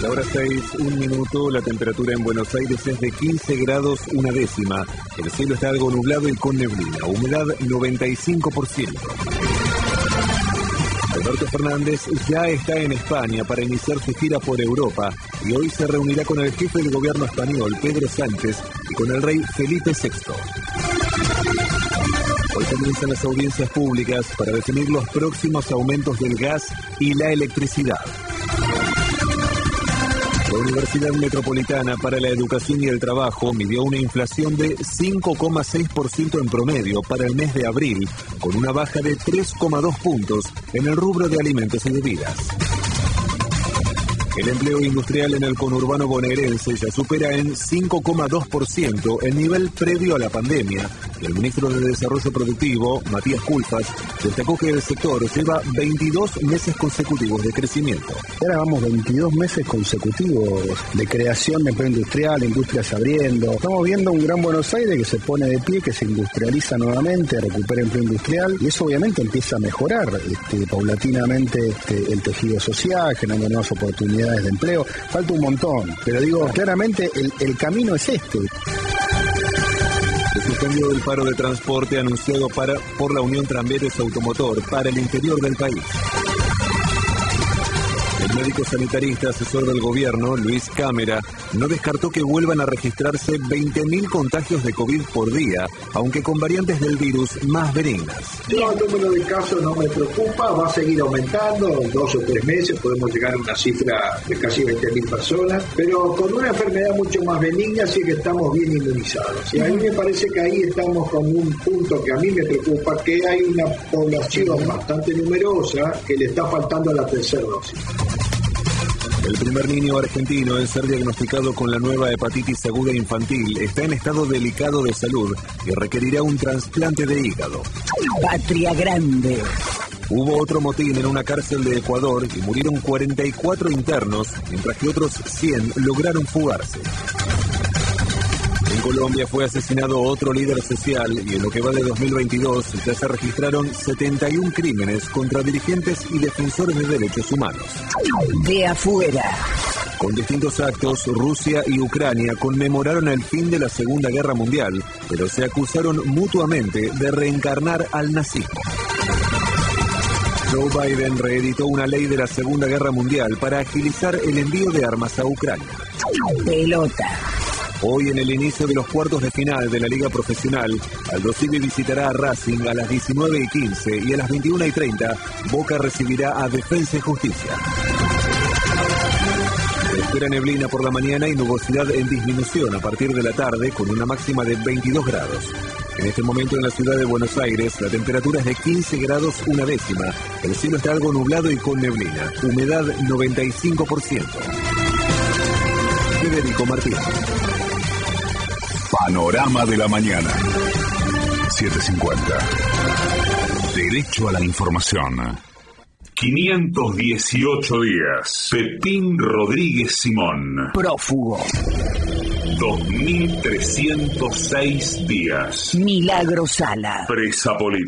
6, un minuto. La temperatura en Buenos Aires es de 15 grados una décima. El cielo está algo nublado y con neblina. Humedad 95%. Alberto Fernández ya está en España para iniciar su gira por Europa y hoy se reunirá con el jefe del gobierno español, Pedro Sánchez, y con el rey Felipe VI. Hoy comienzan las audiencias públicas para definir los próximos aumentos del gas y la electricidad. La Universidad Metropolitana para la Educación y el Trabajo midió una inflación de 5,6% en promedio para el mes de abril, con una baja de 3,2 puntos en el rubro de alimentos y bebidas. El empleo industrial en el conurbano bonaerense ya supera en 5,2% el nivel previo a la pandemia. El ministro de Desarrollo Productivo, Matías Culfas, destacó que el sector lleva 22 meses consecutivos de crecimiento. Ahora vamos 22 meses consecutivos de creación de empleo industrial, industrias abriendo. Estamos viendo un gran Buenos Aires que se pone de pie, que se industrializa nuevamente, recupera empleo industrial y eso obviamente empieza a mejorar este, paulatinamente este, el tejido social, generando nuevas oportunidades de empleo. Falta un montón, pero digo, claramente el, el camino es este. Se suspendió el paro de transporte anunciado para, por la Unión Tranvías Automotor para el interior del país. El médico sanitarista asesor del gobierno, Luis Cámara, no descartó que vuelvan a registrarse 20.000 contagios de COVID por día, aunque con variantes del virus más benignas. No, el número de casos no me preocupa, va a seguir aumentando, en dos o tres meses podemos llegar a una cifra de casi 20.000 personas, pero con una enfermedad mucho más benigna sí que estamos bien inmunizados. Y a mí me parece que ahí estamos con un punto que a mí me preocupa, que hay una población bastante numerosa que le está faltando la tercera dosis. El primer niño argentino en ser diagnosticado con la nueva hepatitis aguda infantil está en estado delicado de salud y requerirá un trasplante de hígado. Patria Grande. Hubo otro motín en una cárcel de Ecuador y murieron 44 internos, mientras que otros 100 lograron fugarse. En Colombia fue asesinado otro líder social y en lo que va de 2022 ya se registraron 71 crímenes contra dirigentes y defensores de derechos humanos. De afuera. Con distintos actos, Rusia y Ucrania conmemoraron el fin de la Segunda Guerra Mundial, pero se acusaron mutuamente de reencarnar al nazismo. Joe Biden reeditó una ley de la Segunda Guerra Mundial para agilizar el envío de armas a Ucrania. Pelota. Hoy en el inicio de los cuartos de final de la Liga Profesional, Aldo Civi visitará a Racing a las 19 y 15 y a las 21 y 30 Boca recibirá a Defensa y Justicia. Espera neblina por la mañana y nubosidad en disminución a partir de la tarde con una máxima de 22 grados. En este momento en la ciudad de Buenos Aires la temperatura es de 15 grados una décima. El cielo está algo nublado y con neblina. Humedad 95%. Federico Martínez. Panorama de la mañana. 750. Derecho a la información. 518 días. Pepín Rodríguez Simón. Prófugo. 2306 días. Milagro Sala. Presa política.